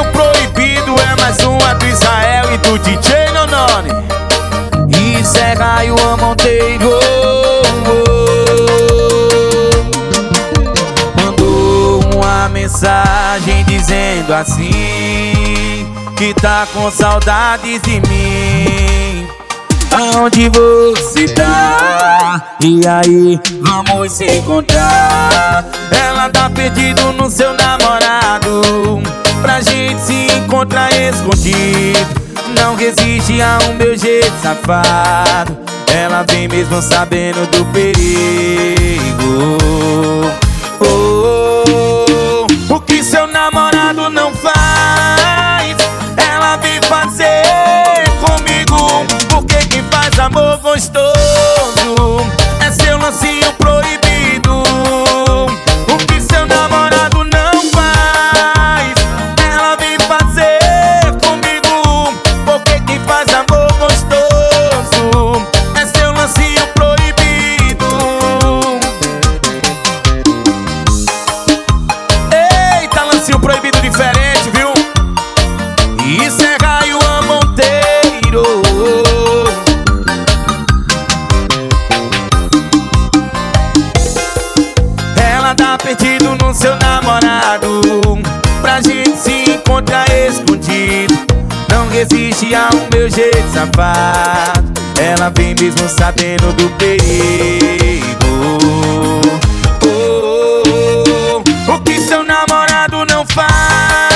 O Proibido é mais uma do Israel e do DJ Nonone. E Zé Raio a Monteiro. Mandou uma mensagem dizendo assim: Que tá com saudades de mim. Onde você tá. E aí, vamos se encontrar. Ela tá perdido no seu namorado. Pra gente se encontrar escondido. Não resiste a um meu jeito safado. Ela vem mesmo sabendo do perigo. Oh, oh, oh. O que seu namorado não faz? amor gostoso. É seu lance Existe a um meu jeito safado. Ela vem mesmo sabendo do perigo. Oh, oh, oh, oh. O que seu namorado não faz?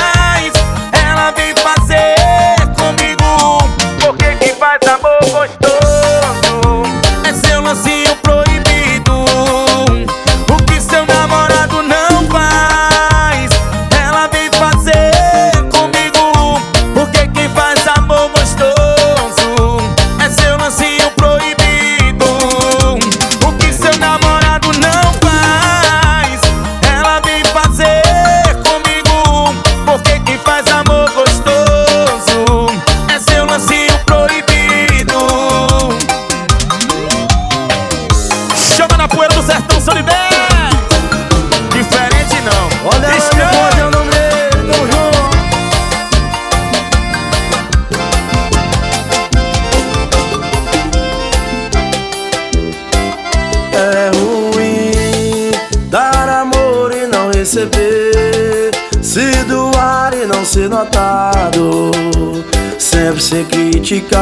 criticar.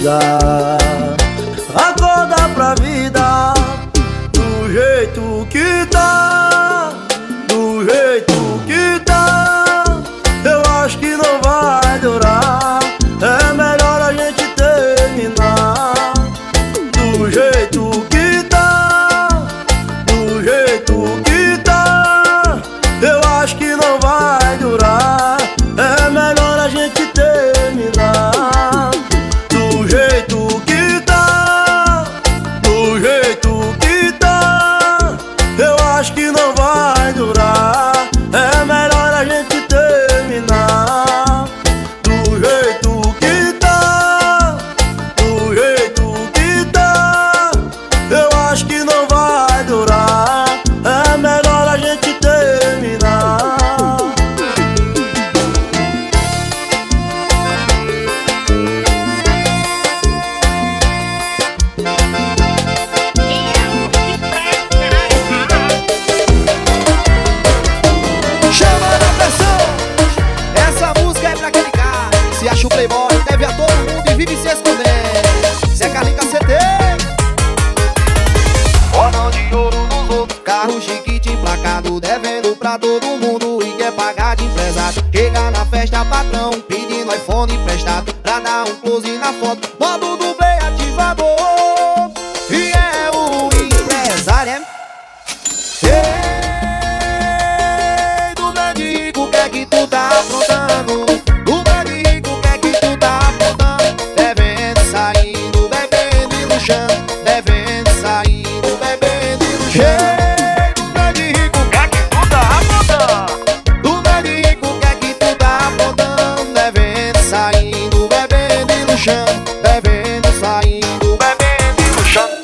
vida.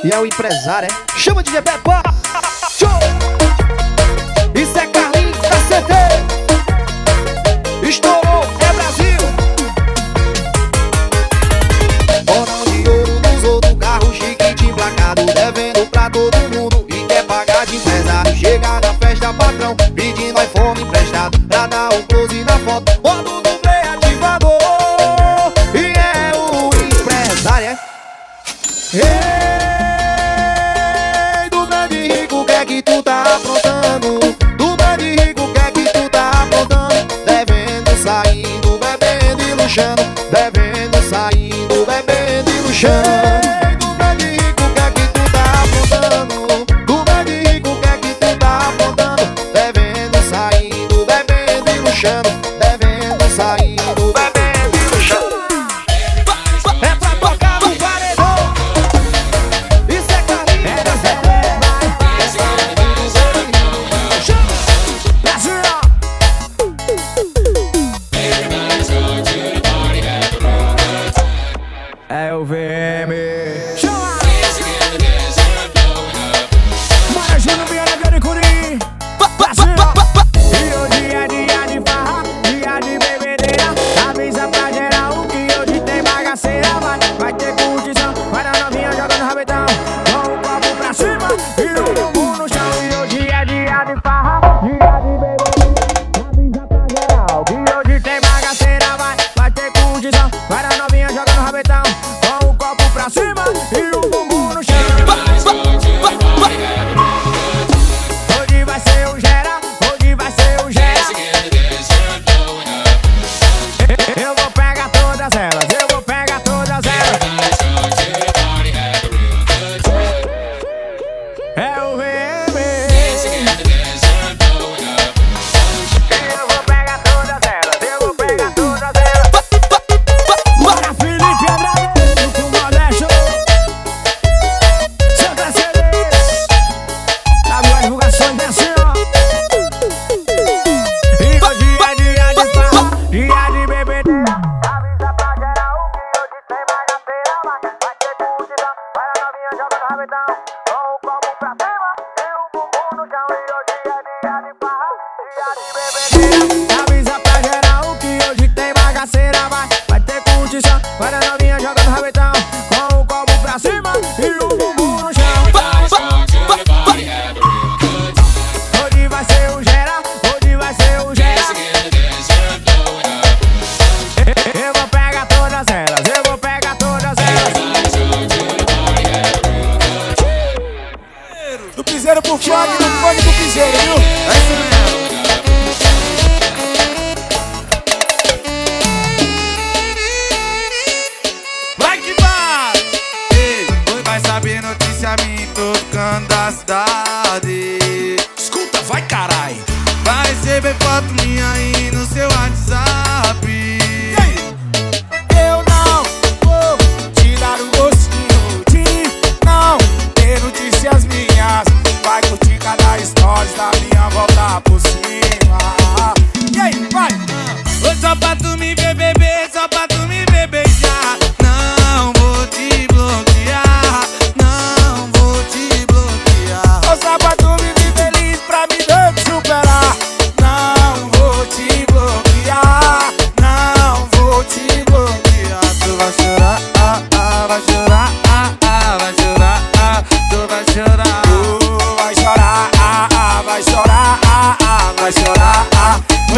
E é o empresário, é? Chama de Bepa! Show! Share.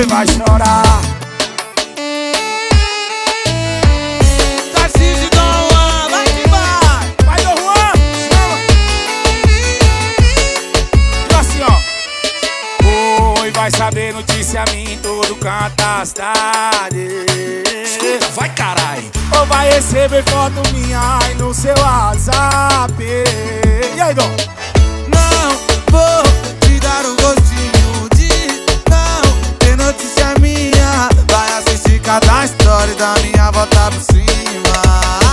vai chorar. Tarcísio Dom Juan, vai que vai. Vai Dom Juan, chama. E assim ó. Oi, vai saber notícia minha em todo canto das vai carai. Ou vai receber foto minha aí no seu WhatsApp. E aí Dom? Não vou da minha volta por cima.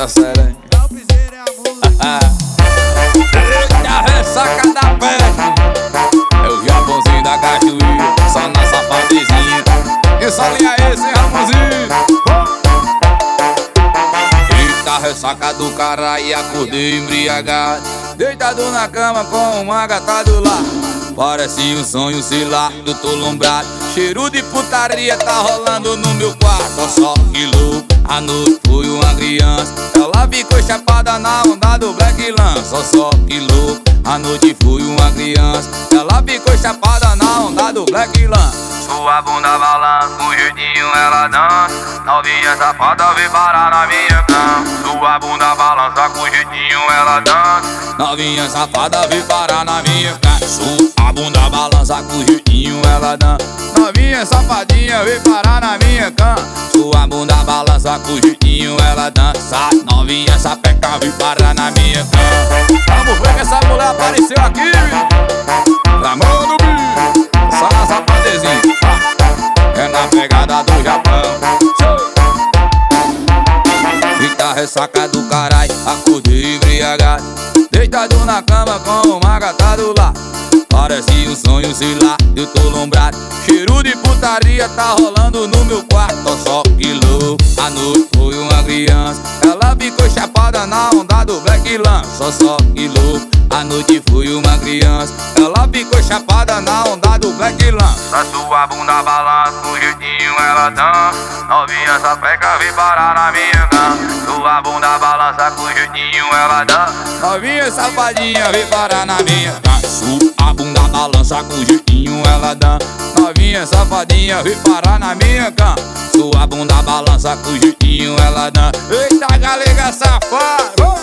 Da serena. Eita, ressaca da peste. É o Japãozinho da cachoeira, só na safadezinha. E só linha esse, hein, Ramonzinho? Eita, ressaca do caralho, acordei embriagado. Deitado na cama com uma gata do lado. Parece um sonho, sei lá, do tolombrado. Cheiro de putaria tá rolando no meu quarto. Só que louco, a noite foi uma criança. Ela ficou chapada na onda do Black Lance. Só que louco, a noite foi uma criança. Ela ficou chapada na onda do Black Lance. Sua bunda balança, com jeitinho ela dança. Novinha safada vem parar na minha cama. Sua bunda balança, com jeitinho ela dança. Novinha safada vem parar na minha cama. Sua bunda balança, com jeitinho ela dança. Novinha safadinha vem parar na minha cama. Sua bunda balança, com jeitinho ela dança. Novinha sapeca vem parar na minha cama. Vamos ver que essa mulher apareceu aqui. Ramon do bicho, só na sapadezinha. É na pegada do Japão. Eita ressaca do caralho, acordei embriagado. Deitado na cama com uma gata do lado. Parece um sonho, sei lá, eu tô lombrado. Cheiro de putaria tá rolando no meu quarto. Só que louco, a noite foi uma criança. Ela ficou chapada na onda do Black Lance. Só só que louco, a noite foi uma criança. Ela ficou chapada na onda do Black Lance. A sua bunda balança, com jeitinho ela dança. Novinha sapeca vem parar na minha cama. Sua bunda balança, com jeitinho ela dança. Novinha safadinha vem parar na minha cama. Sua bunda balança, com jeitinho ela dança. Novinha safadinha vem parar na minha cama. Sua bunda balança, com jeitinho ela dança. Eita galega safada.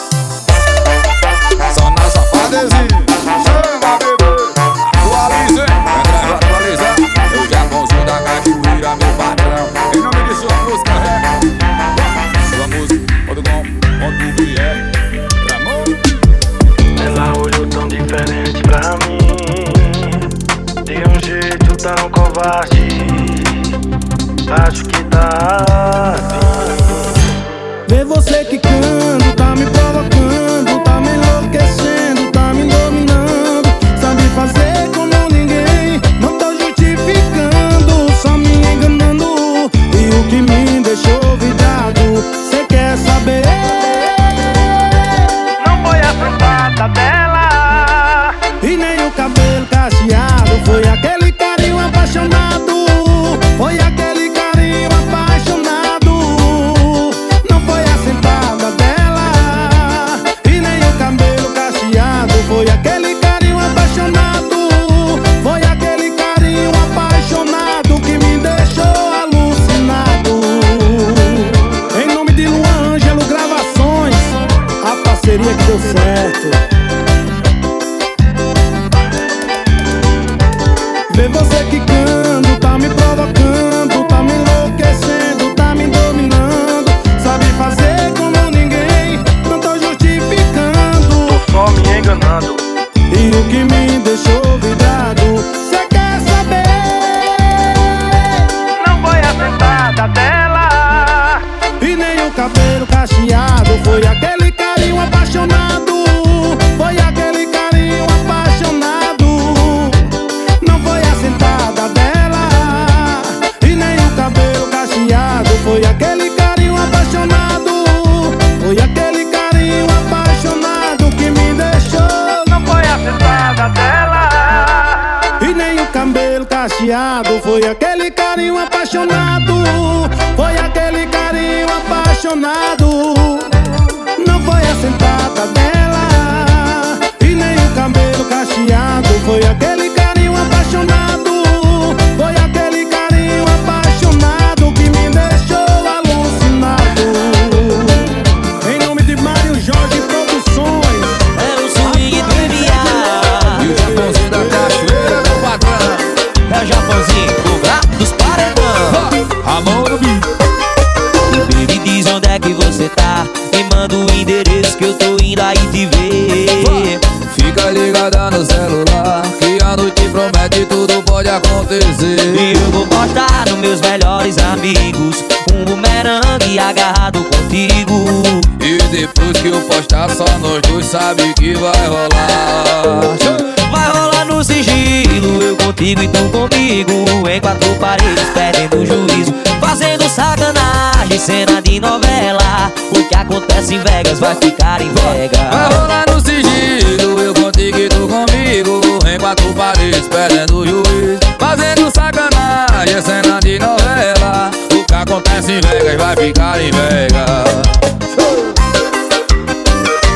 Só na safadezinha. Acho que tá tudo pode acontecer. E eu vou postar nos meus melhores amigos Um bumerangue agarrado contigo. E depois que eu postar só nós dois sabe que vai rolar. Vai rolar no sigilo, eu contigo e tu comigo. Em quatro paredes, perdendo o juízo Fazendo sacanagem, cena de novela. O que acontece em Vegas vai ficar em Vai Vegas rolar no sigilo, eu quatro paredes, perdendo o juiz. Fazendo sacanagem, é cena de novela. O que acontece em Vegas vai ficar em Vegas.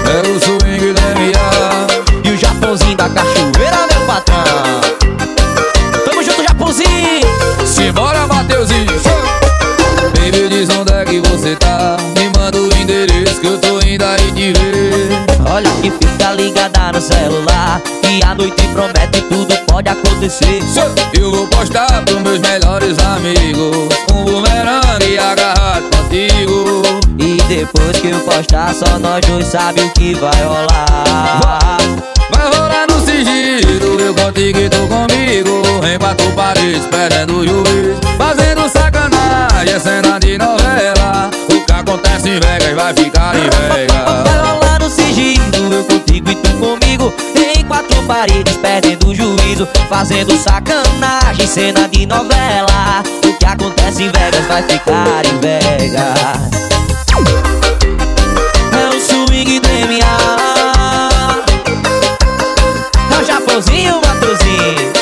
É o swing do MA E o Japãozinho da cachoeira, meu patrão. Tamo junto, Japãozinho. Simbora, Mateuzinho. Baby, diz onde é que você tá? Me manda o endereço que eu tô indo aí te ver. Olha que fica ligada no celular Noite promete tudo pode acontecer. Eu vou postar pros meus melhores amigos. Um bumerangue agarrado contigo. E depois que eu postar só nós dois sabe o que vai rolar. Vai rolar no sigilo, eu contigo e tu comigo. Em quatro paredes, perdendo o juiz. Fazendo sacanagem, é cena de novela. O que acontece em Vegas vai ficar em Vai Vegas rolar no sigilo, eu contigo e tu comigo. Em quatro paredes, perdendo o juízo Fazendo sacanagem, cena de novela. O que acontece em Vegas vai ficar em Vegas. É o swing MA É o Japãozinho, o Matozinho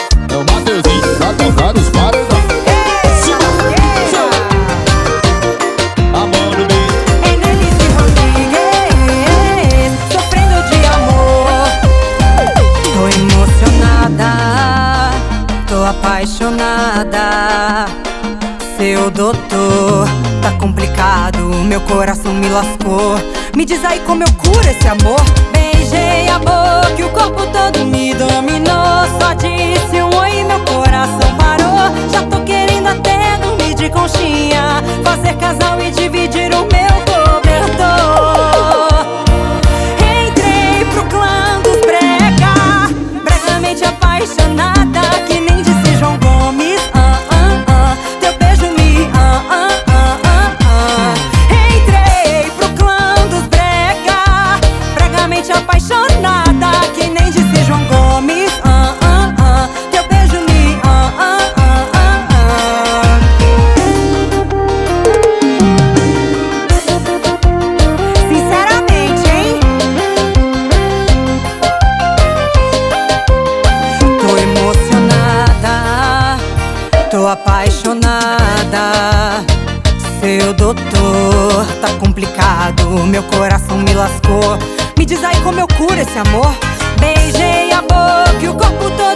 Seu doutor, tá complicado, meu coração me lascou. Me diz aí como eu curo esse amor. Beijei a boca e o corpo todo me dominou. Só disse um oi e meu coração parou. Já tô querendo até dormir de conchinha. Fazer casal e dividir o meu cobertor. Entrei pro clã dos brega Bregamente apaixonada diz aí como eu curo esse amor. Beijei a boca e o corpo todo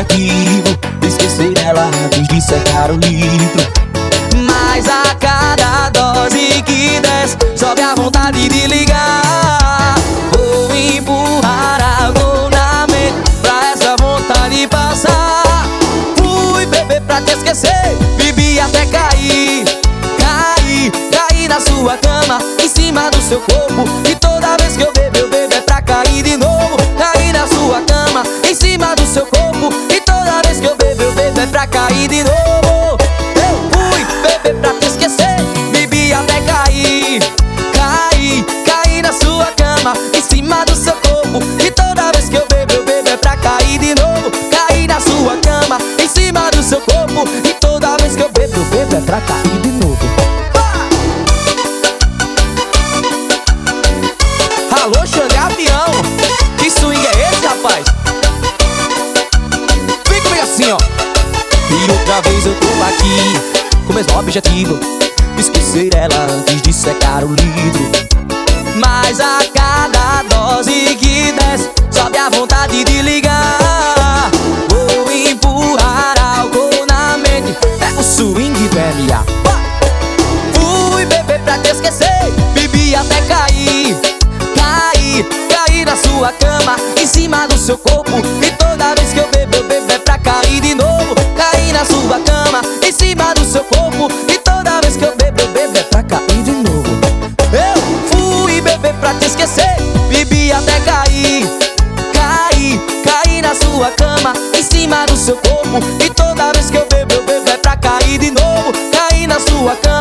objetivo Esquecer ela antes de secar o litro objetivo. Esquecer ela antes de secar o litro Mas a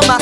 sua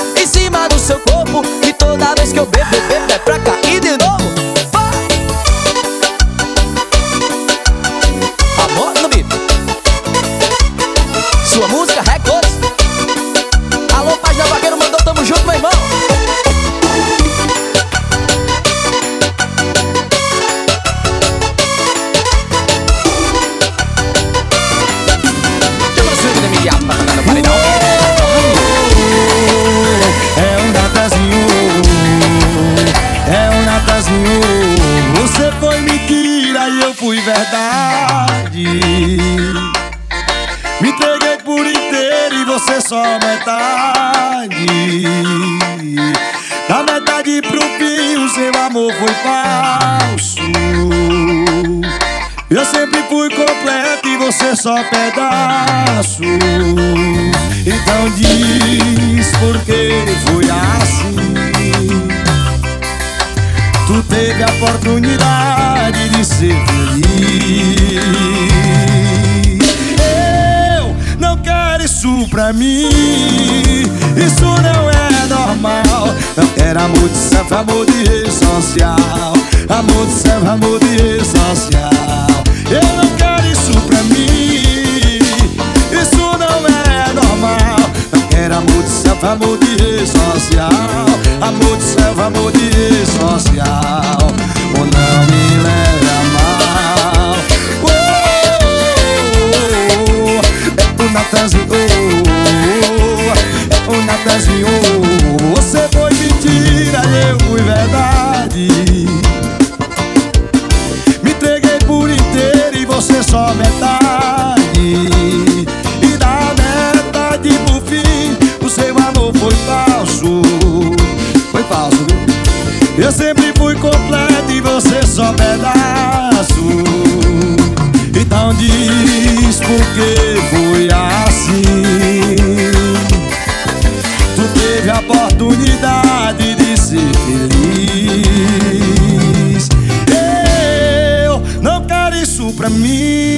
pra mim. Isso não é normal. Quero amor de selfie, amor de rede social. Amor de selfie, amor de rede social. Eu não quero isso pra mim. Isso não é normal. Quero amor de selfie, amor de rede social. Amor de selfie, amor de rede social. Natanzinho. É o Natanzinho. Você foi mentira, eu fui verdade. Me entreguei por inteiro e você só metade. E da metade pro fim, o seu amor foi falso. Foi falso, viu? Eu sempre fui completo e você só pedaço. Então diz por que foi assim. Tu teve a oportunidade de ser feliz. Eu não quero isso pra mim.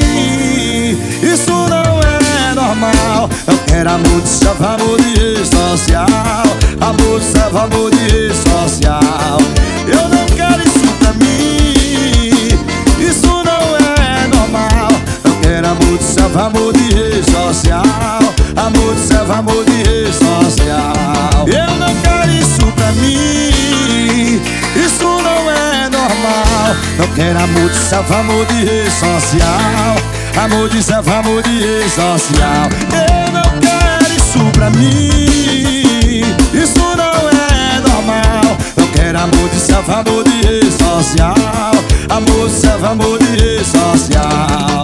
Isso não é normal. Eu quero amor de selfie, amor de rede social. Amor de selfie, amor de rede social. Eu não amor de rede social. Amor de selfie, amor de rede social. Eu não quero isso pra mim. Isso não é normal. Não quero amor de selfie, amor de rede social. Amor de selfie, amor de rede social. Eu não quero isso pra mim. Isso não é normal. Não quero amor de selfie, amor de rede social. Amor de selfie, amor de rede social.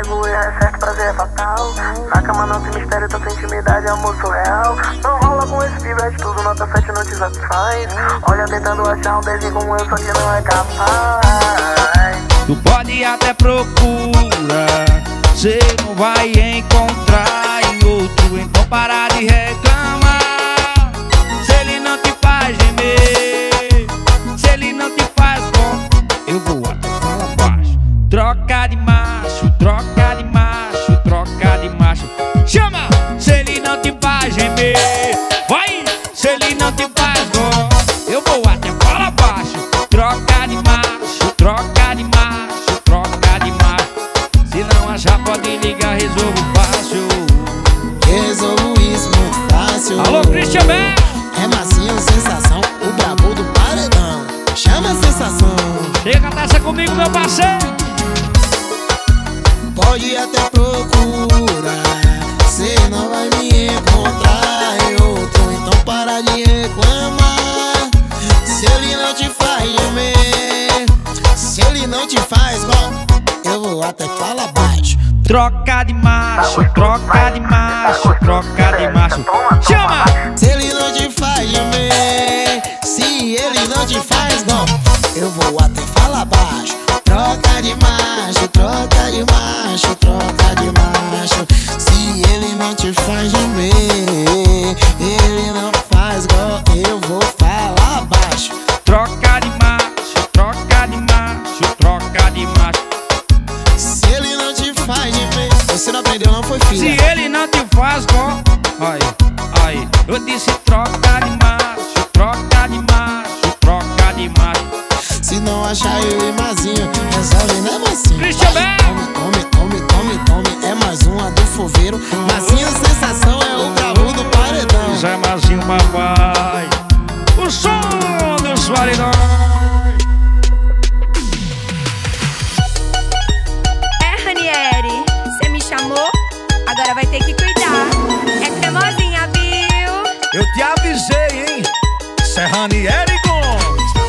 ego, erro é certo, prazer é fatal. Na cama não tem mistério, tanta intimidade, amor surreal. Não rola com esse pivete, tudo nota 7 não te satisfaz. Olha tentando achar um desenho como eu, só que não é capaz. Tu pode até procurar, cê não vai encontrar em outro, então para de reclamar.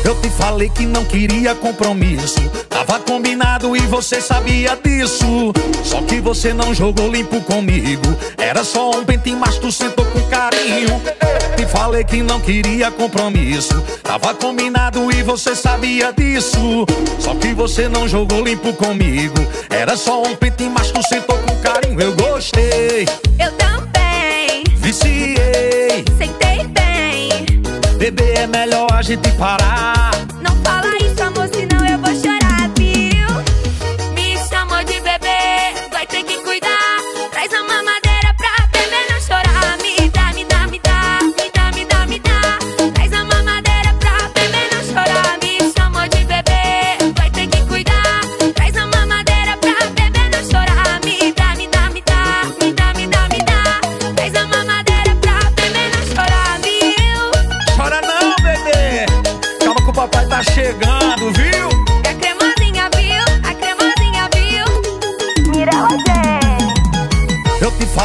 Eu te falei que não queria compromisso. Tava combinado e você sabia disso. Só que você não jogou limpo comigo. Era só um pente, mas tu sentou com carinho. Te falei que não queria compromisso. Tava combinado e você sabia disso. Só que você não jogou limpo comigo. Era só um pente, mas tu sentou com carinho. Eu gostei. Eu também. Viciei. Beber é melhor a gente parar. Não fala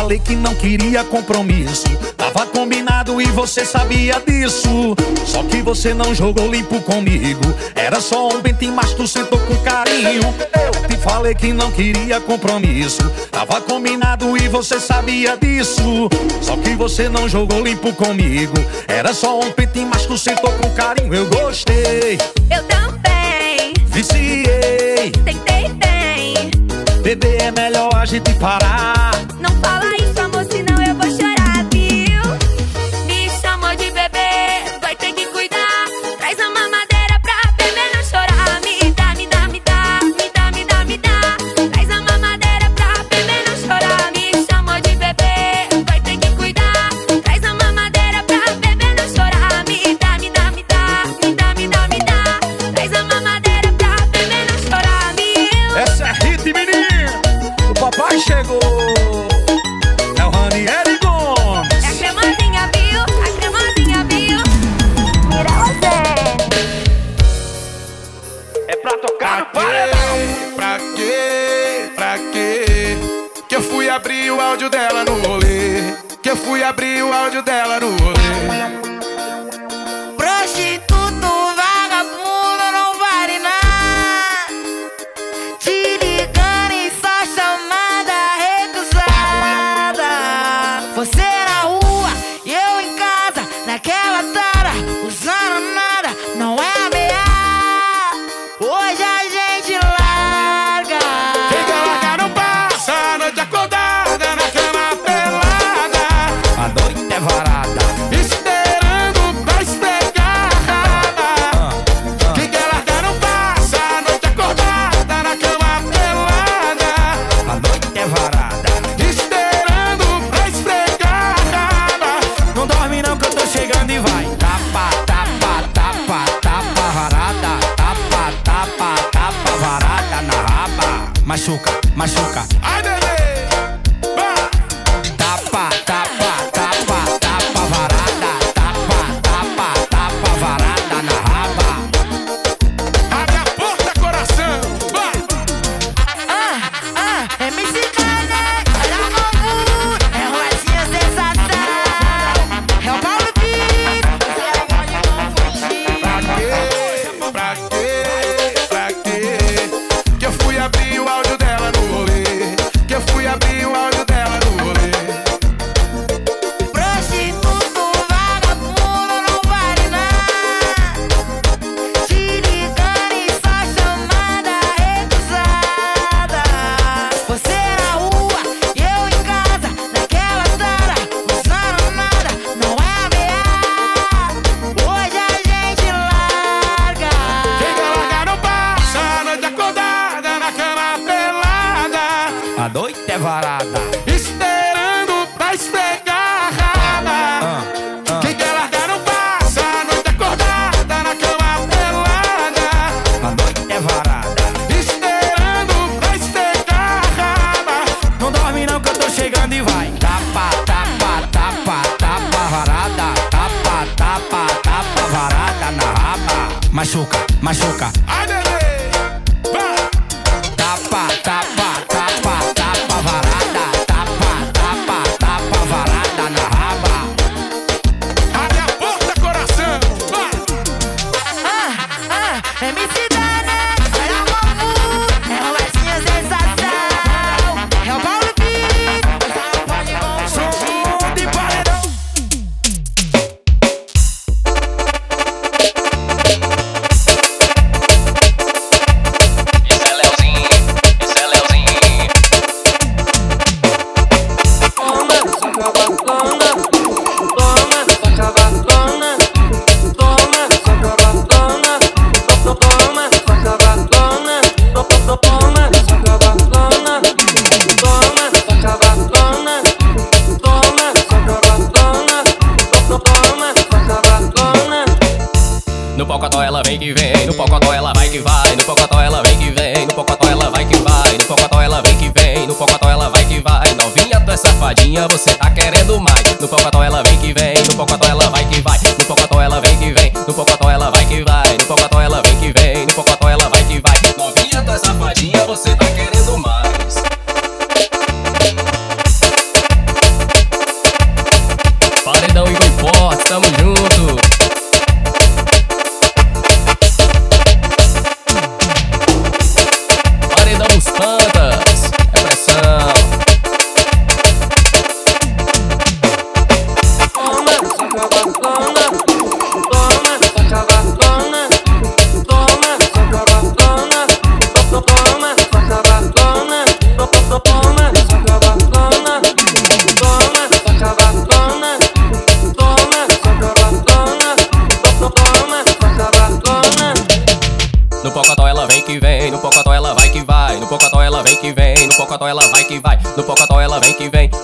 falei que não queria compromisso. Tava combinado e você sabia disso. Só que você não jogou limpo comigo. Era só um bem mas tu sentou com carinho. Eu te falei que não queria compromisso. Tava combinado e você sabia disso. Só que você não jogou limpo comigo. Era só um pente, mas tu sentou com carinho. Eu gostei. Eu também. Viciei. Tentei bem. Beber é melhor a gente parar. Não fala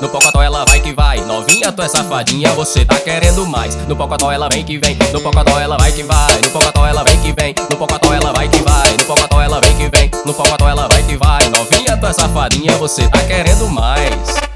No pocotó ela vai que vai, novinha tu é safadinha, você tá querendo mais. No pocotó ela vem que vem, no pocotó ela vai que vai, no pocotó ela vem que vem, no pocotó ela vai que vai, no pocotó ela vem que vem, no pocotó ela vai que vai, novinha tu é safadinha, você tá querendo mais.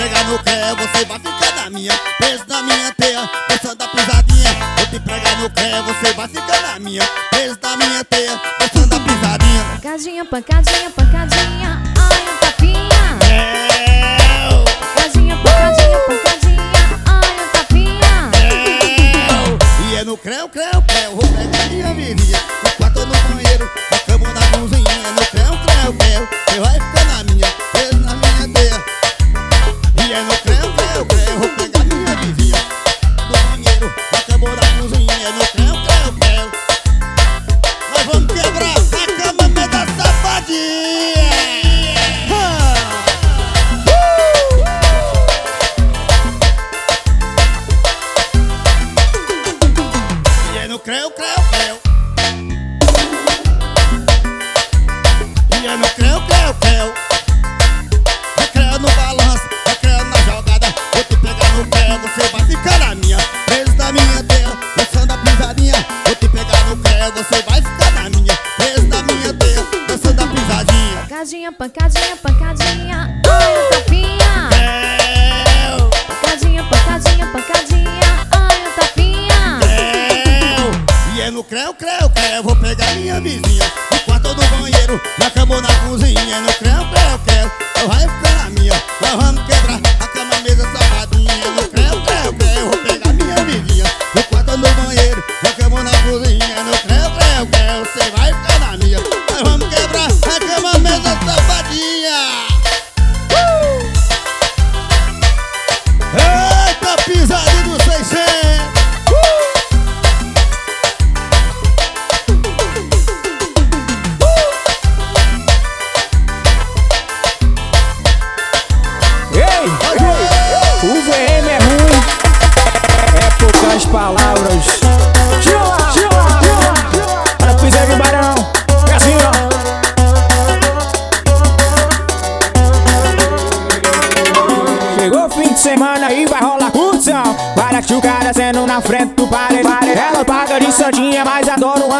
pegar no pé, você vai ficar na minha, preso na minha teia, pensando a pisadinha. Vou te pegar no pé, você vai ficar na minha, preso na minha teia, pensando a pisadinha. Pancadinha, pancadinha, pancadinha.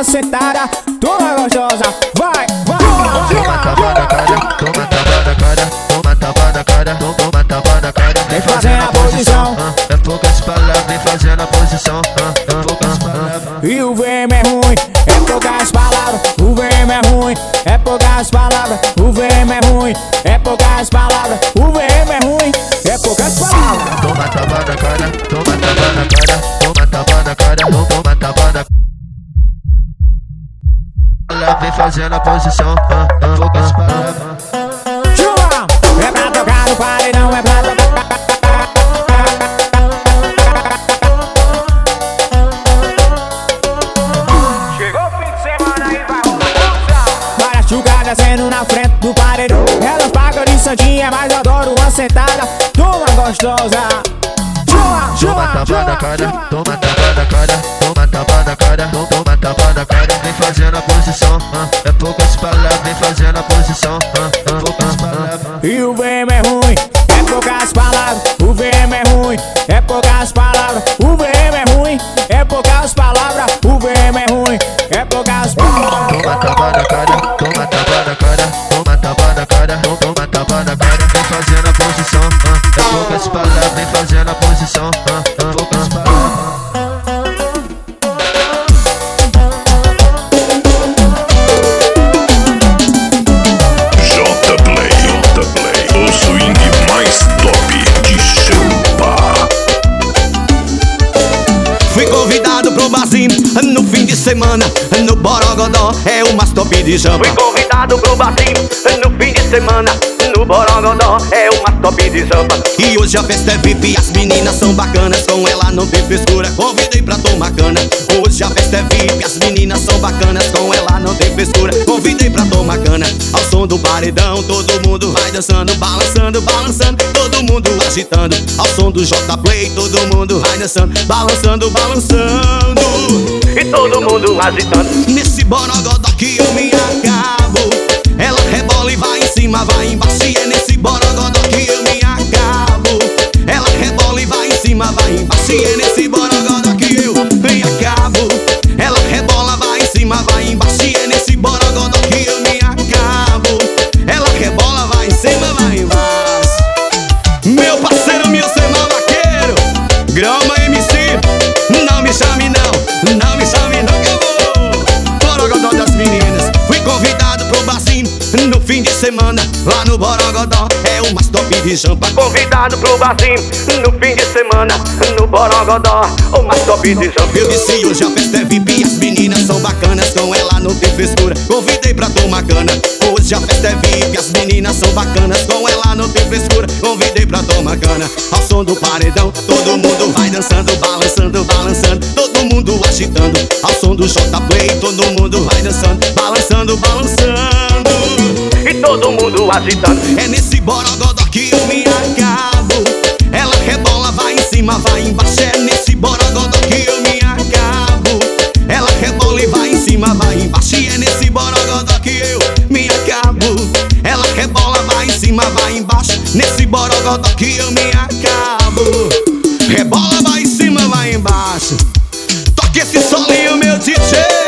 sentada. convidado pro barzinho No fim de semana, no Borogodó É o top de jamba. Fui convidado pro barzinho No fim de semana, no Borogodó É o top de jamba. E hoje a festa é VIP as meninas são bacanas Com ela não tem frescura, convidei pra tomar cana. Hoje a festa é VIP, as meninas são bacanas Com ela não tem frescura, convidei pra tomar cana. Ao som do paredão, todo mundo vai dançando Balançando, balançando agitando Ao som do J Play, todo mundo vai dançando Balançando, balançando. E todo mundo agitando. Nesse borogó aqui eu me acabo. Ela rebola e vai em cima, vai embaixo e é nesse semana, lá no Borogodó, é o mais top de jampa. Convidado pro barzinho, no fim de semana, no Borogodó, o mais top de jampa. Eu disse hoje a festa é VIP, as meninas são bacanas, com ela não tem frescura. Convidei pra tomar cana, hoje a festa é VIP, as meninas são bacanas, com ela não tem frescura. Convidei pra tomar cana, ao som do paredão, todo mundo vai dançando, balançando, balançando, todo mundo agitando, ao som do J Play, todo mundo vai dançando, balançando, balançando todo mundo agitando É nesse borogodó que eu me acabo. Ela rebola, vai em cima, vai embaixo. É nesse borogodó que eu me acabo. Ela rebola e vai em cima, vai embaixo. É nesse borogodó que eu me acabo. Ela rebola, vai em cima, vai embaixo. Nesse borogodó que eu me acabo. Rebola, vai em cima, vai embaixo. Toca esse solinho, meu DJ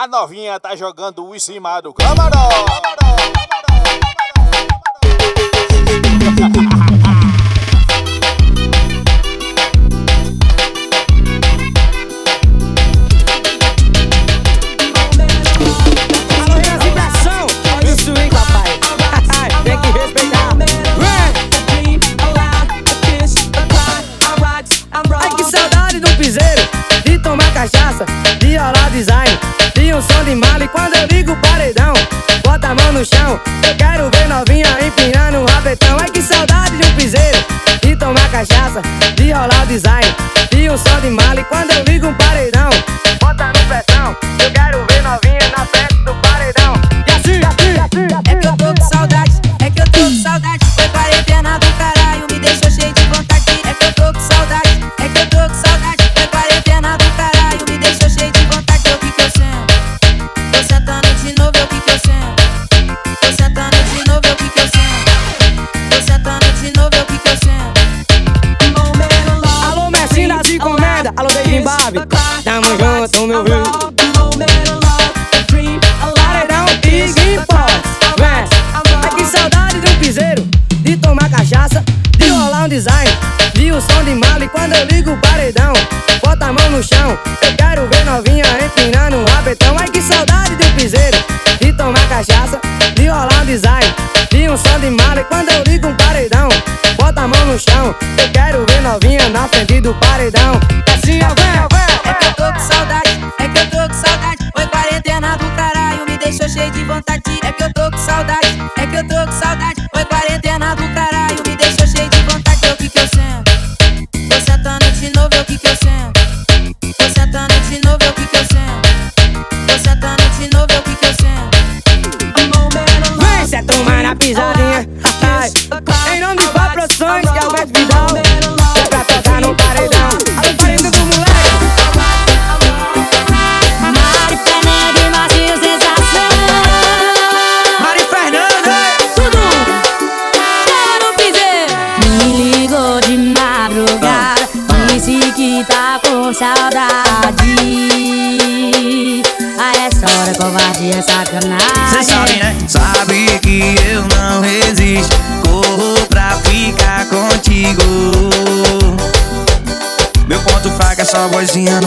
A novinha tá jogando em cima do camarão. camarão, camarão, camarão Is that it? poesia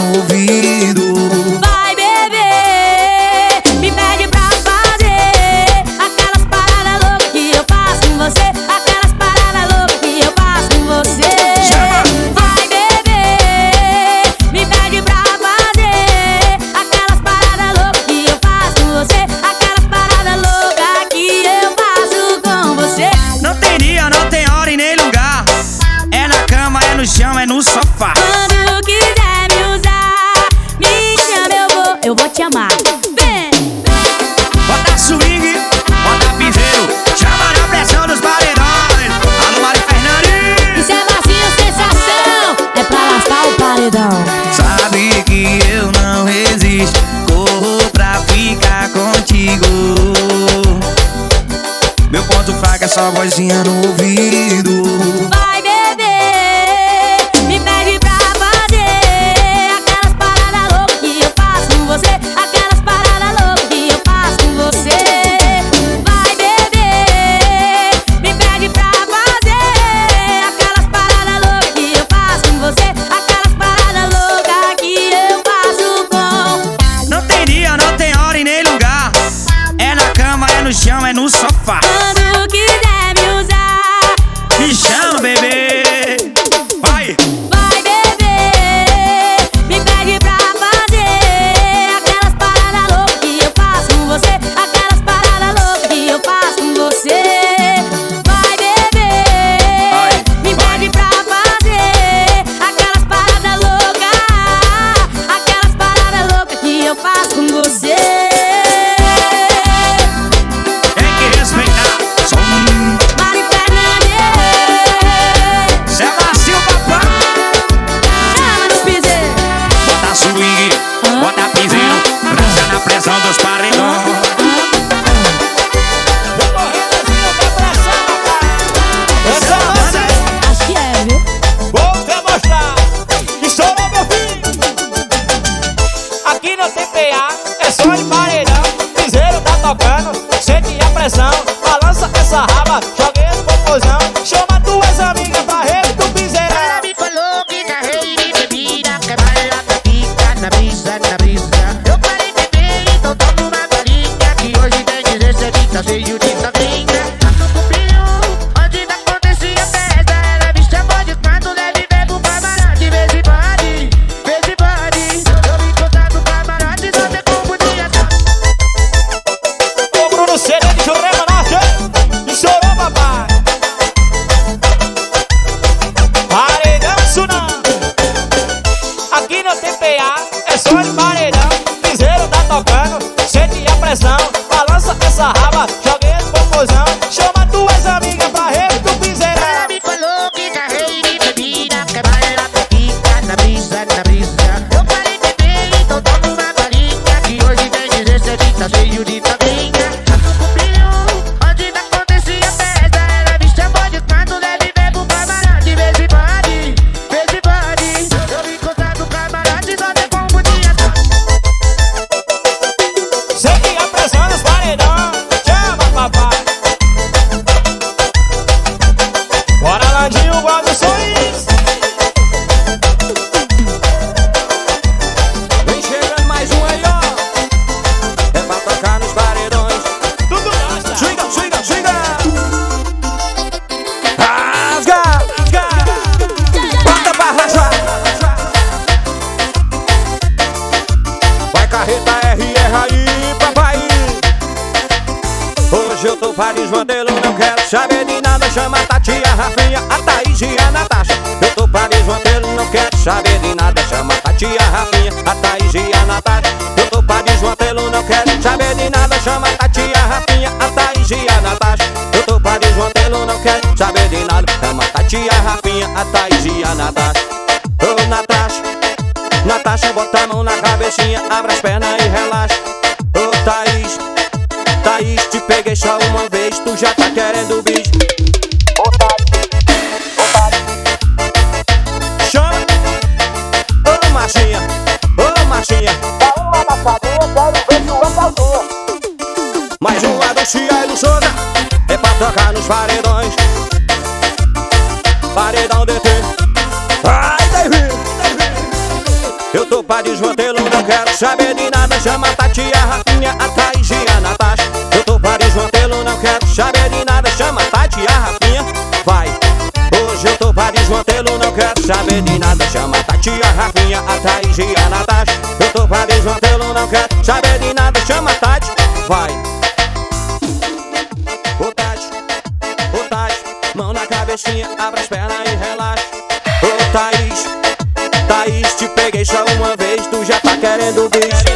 te peguei só uma vez, tu já tá querendo bicho.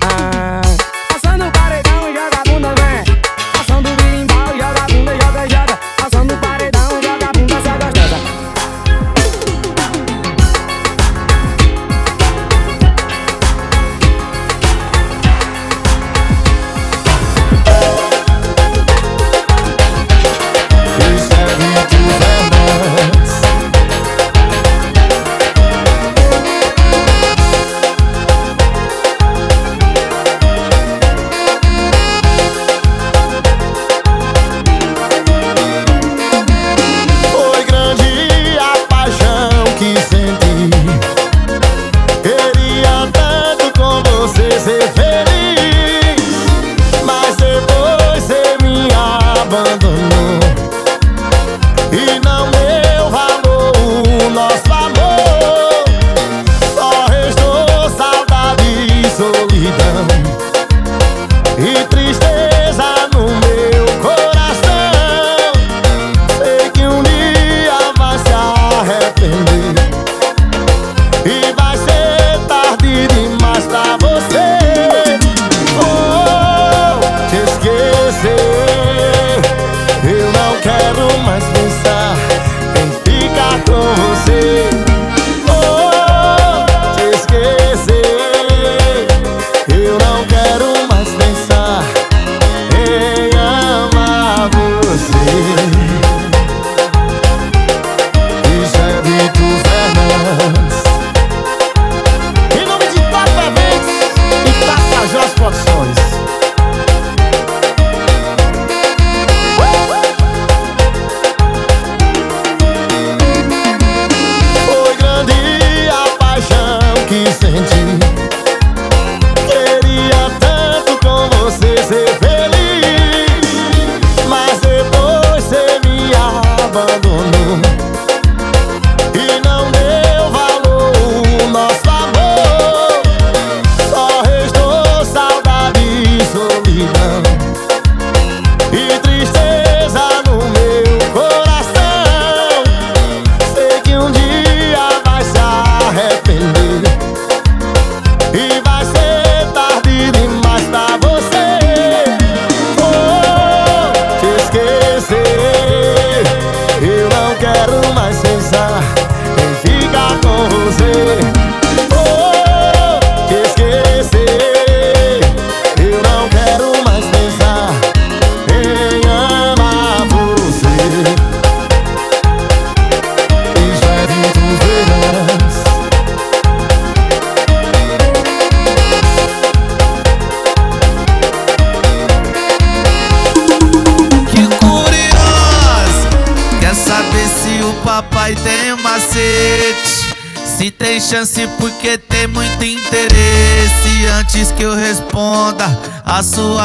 Uh,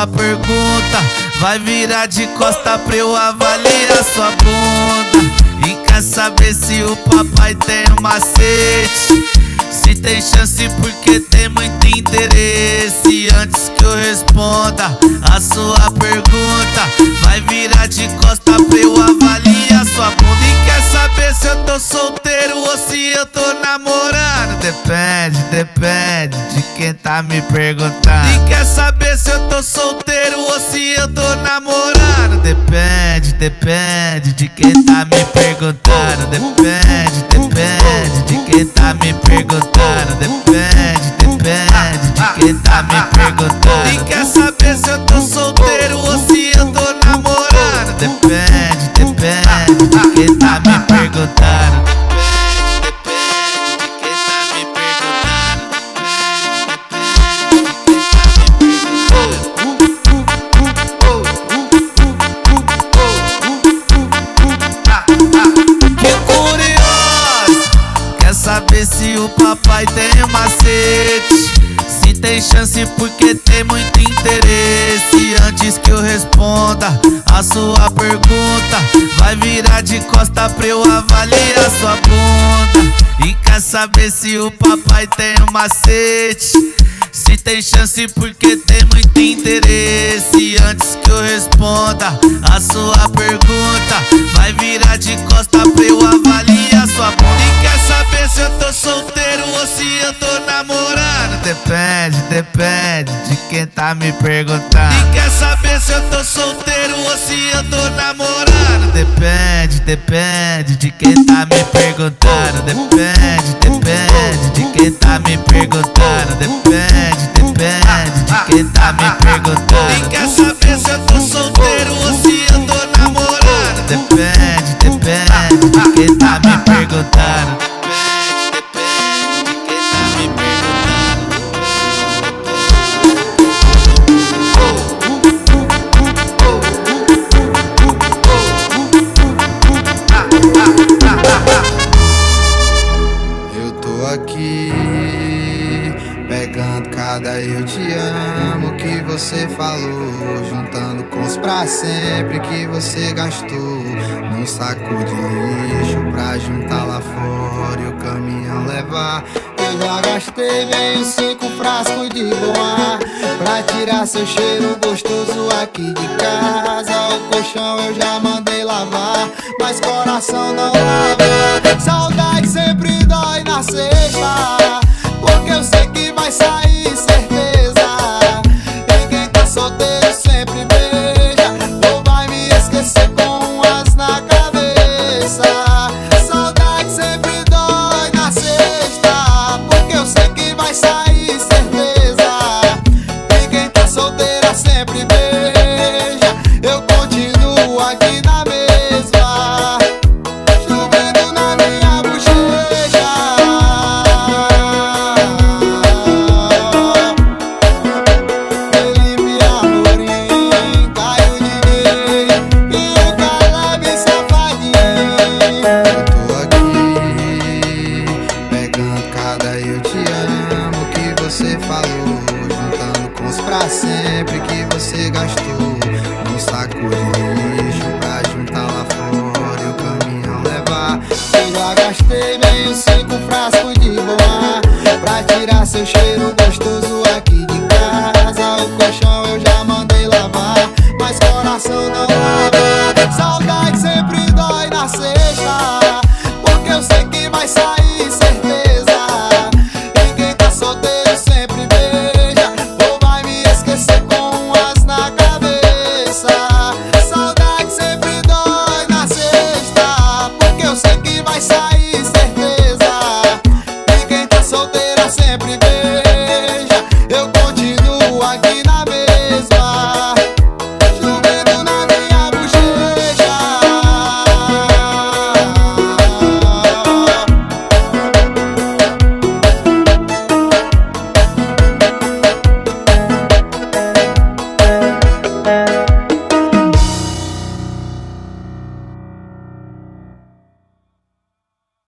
pergunta, vai virar de costa pra eu avaliar sua bunda. E quer saber se o papai tem um macete? Se tem chance porque tem muito interesse. Antes que eu responda a sua pergunta, vai virar de costa pra eu avaliar sua bunda. E quer saber se eu tô solteiro ou se eu tô quem tá me perguntando. E quer saber se eu tô solteiro ou se eu tô namorando? Depende, depende de quem tá me perguntando. Depende, depende de quem tá me perguntando. Depende, depende de quem tá me perguntando. E quer saber se eu tô solteiro ou se eu tô namorando? Depende, depende saber se o papai tem um macete. Se tem chance porque tem muito interesse. Antes que eu responda a sua pergunta Vai virar de costa pra eu avaliar sua bunda. E quer saber se eu tô solteiro ou se eu tô namorando? Depende, depende de quem tá me perguntando. E quer saber se eu tô solteiro ou se eu tô namorando? Depende, depende de quem tá me perguntando. Depende, depende de quem tá me perguntando? Depende, depende de quem tá me perguntando. E quer saber se eu tô solteiro ou se eu tô namorando? Depende, depende de quem tá me perguntando você falou, juntando com os pra sempre que você gastou num saco de lixo pra juntar lá fora e o caminhão levar. Eu já gastei meio cinco frascos de boa pra tirar seu cheiro gostoso aqui de casa. O colchão eu já mandei lavar, mas coração não lava. Saudade sempre dói na sexta,